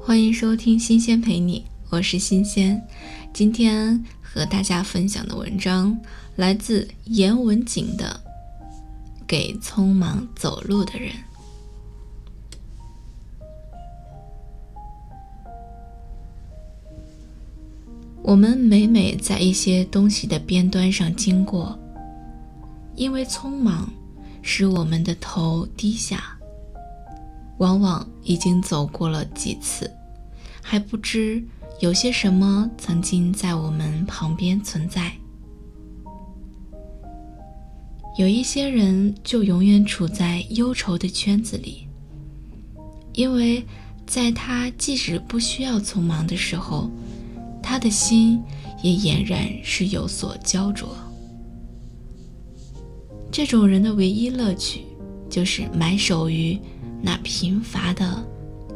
欢迎收听《新鲜陪你》，我是新鲜。今天和大家分享的文章来自严文景的《给匆忙走路的人》。我们每每在一些东西的边端上经过，因为匆忙，使我们的头低下。往往已经走过了几次，还不知有些什么曾经在我们旁边存在。有一些人就永远处在忧愁的圈子里，因为在他即使不需要匆忙的时候，他的心也俨然是有所焦灼。这种人的唯一乐趣，就是埋首于。那贫乏的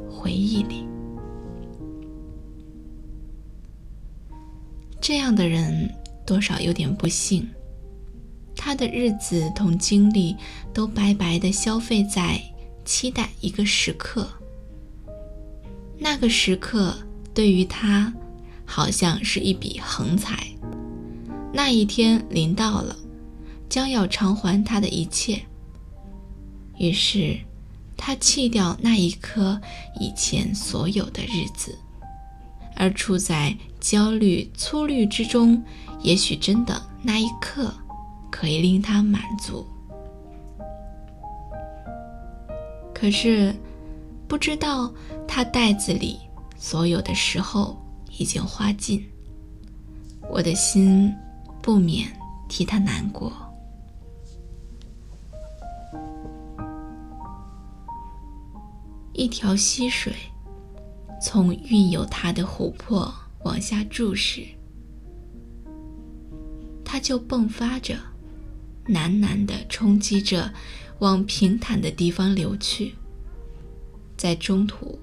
回忆里，这样的人多少有点不幸。他的日子同精力都白白的消费在期待一个时刻。那个时刻对于他，好像是一笔横财。那一天临到了，将要偿还他的一切。于是。他弃掉那一刻以前所有的日子，而处在焦虑、粗虑之中，也许真的那一刻可以令他满足。可是，不知道他袋子里所有的时候已经花尽，我的心不免替他难过。一条溪水从蕴有它的湖泊往下注时，它就迸发着，喃喃地冲击着，往平坦的地方流去。在中途，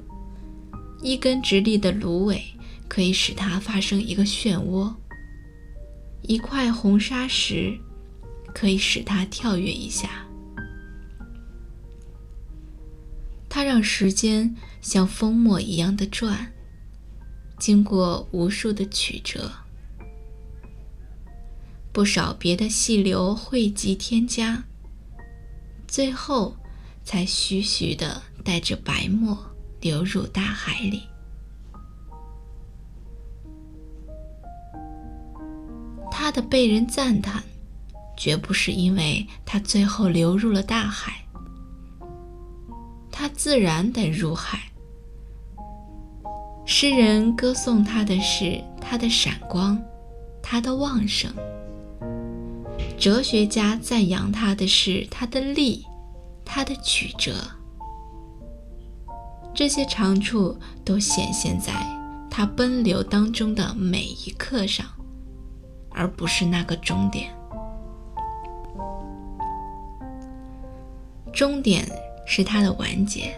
一根直立的芦苇可以使它发生一个漩涡；一块红砂石可以使它跳跃一下。它让时间像风墨一样的转，经过无数的曲折，不少别的细流汇集添加，最后才徐徐的带着白沫流入大海里。它的被人赞叹，绝不是因为它最后流入了大海。他自然得入海。诗人歌颂他的是他的闪光，他的旺盛；哲学家赞扬他的是他的力，他的曲折。这些长处都显现在他奔流当中的每一刻上，而不是那个终点。终点。是他的完结，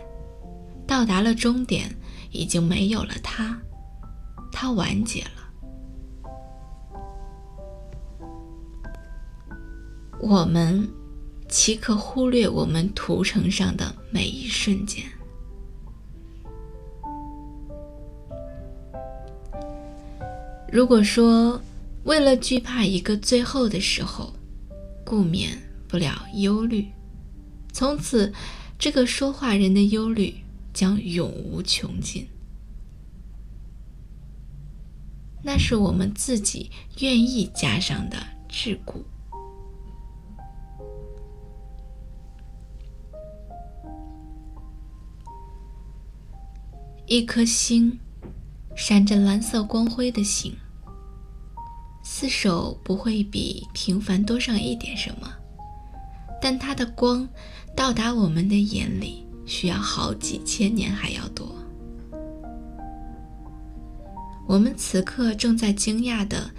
到达了终点，已经没有了他，他完结了。我们岂可忽略我们图层上的每一瞬间？如果说为了惧怕一个最后的时候，故免不了忧虑，从此。这个说话人的忧虑将永无穷尽，那是我们自己愿意加上的桎梏。一颗星，闪着蓝色光辉的星，四手不会比平凡多上一点什么，但它的光。到达我们的眼里，需要好几千年还要多。我们此刻正在惊讶的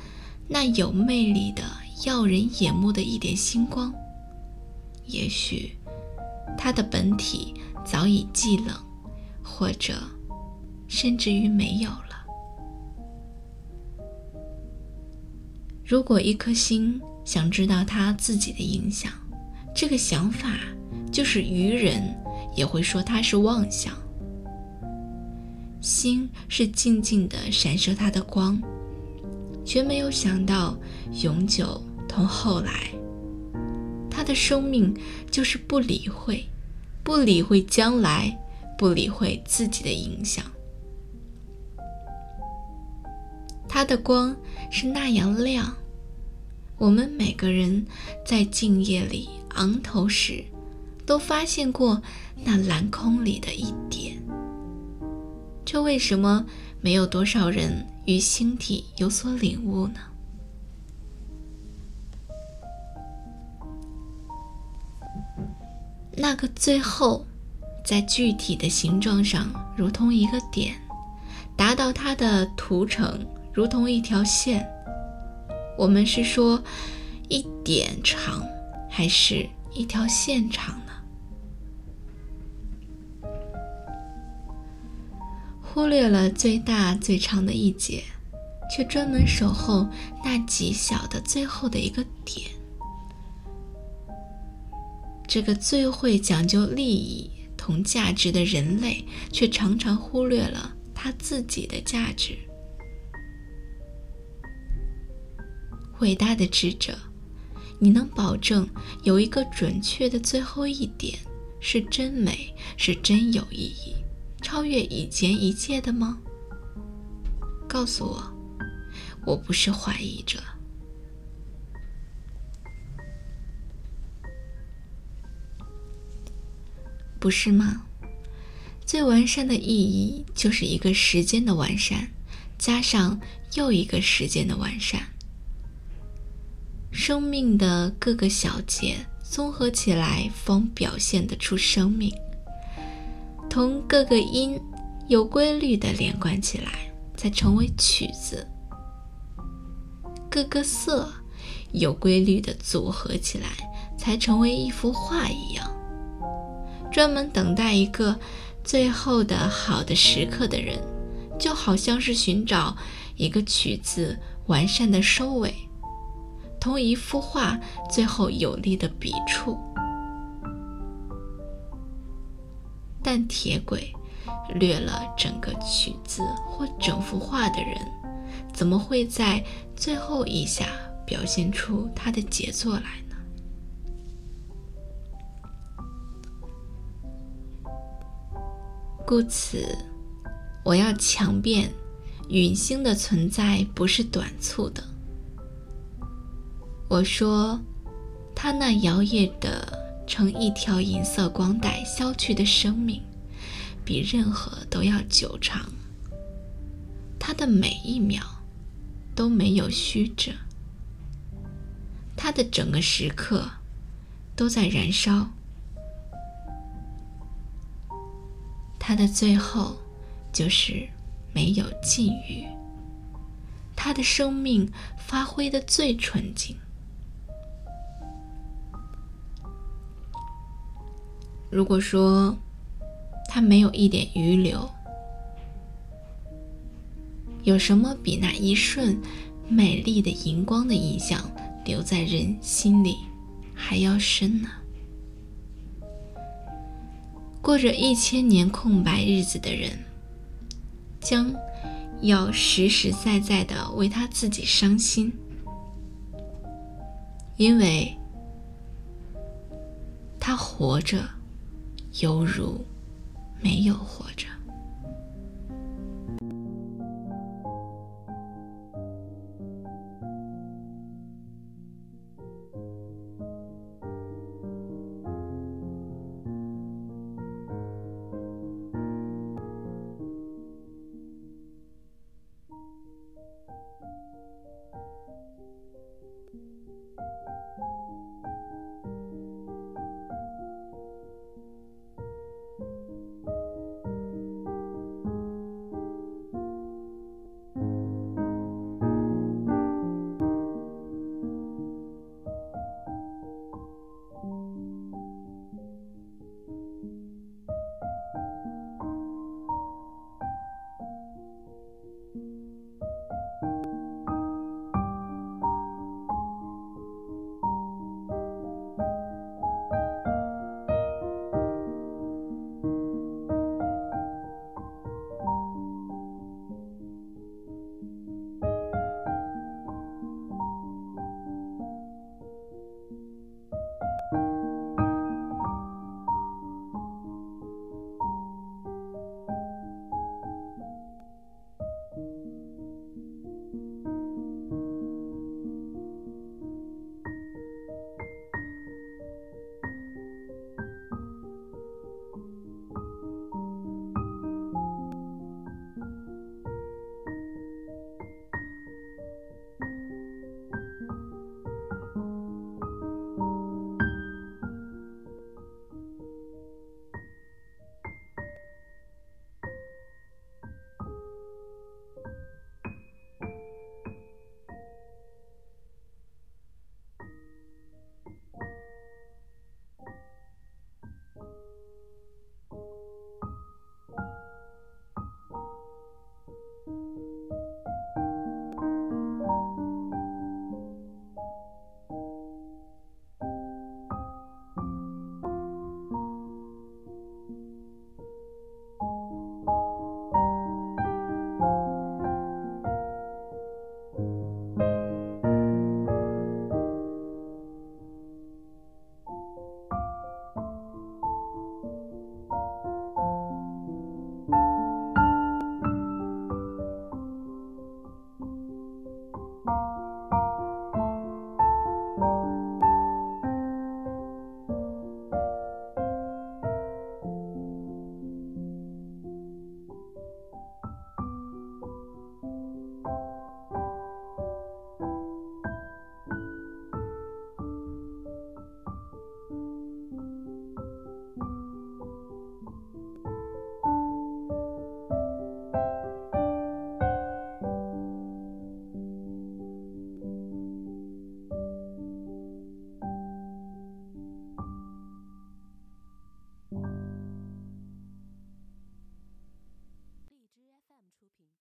那有魅力的、耀人眼目的一点星光，也许它的本体早已寂冷，或者甚至于没有了。如果一颗星想知道它自己的影响，这个想法。就是愚人也会说他是妄想。心是静静的闪射它的光，却没有想到永久同后来。他的生命就是不理会，不理会将来，不理会自己的影响。他的光是那样亮，我们每个人在静夜里昂头时，都发现过那蓝空里的一点。这为什么没有多少人与星体有所领悟呢？那个最后，在具体的形状上如同一个点，达到它的图层。如同一条线，我们是说一点长，还是一条线长呢？忽略了最大最长的一节，却专门守候那极小的最后的一个点。这个最会讲究利益同价值的人类，却常常忽略了他自己的价值。伟大的智者，你能保证有一个准确的最后一点是真美，是真有意义，超越以前一切的吗？告诉我，我不是怀疑者，不是吗？最完善的意义就是一个时间的完善，加上又一个时间的完善。生命的各个小节综合起来，方表现得出生命。同各个音有规律的连贯起来，才成为曲子。各个色有规律的组合起来，才成为一幅画一样。专门等待一个最后的好的时刻的人，就好像是寻找一个曲子完善的收尾。同一幅画最后有力的笔触，但铁轨略了整个曲子或整幅画的人，怎么会在最后一下表现出他的杰作来呢？故此，我要强辩，陨星的存在不是短促的。我说，他那摇曳的成一条银色光带消去的生命，比任何都要久长。他的每一秒都没有虚着，他的整个时刻都在燃烧。他的最后就是没有禁欲，他的生命发挥的最纯净。如果说它没有一点余留，有什么比那一瞬美丽的荧光的印象留在人心里还要深呢？过着一千年空白日子的人，将要实实在在的为他自己伤心，因为他活着。犹如没有活着。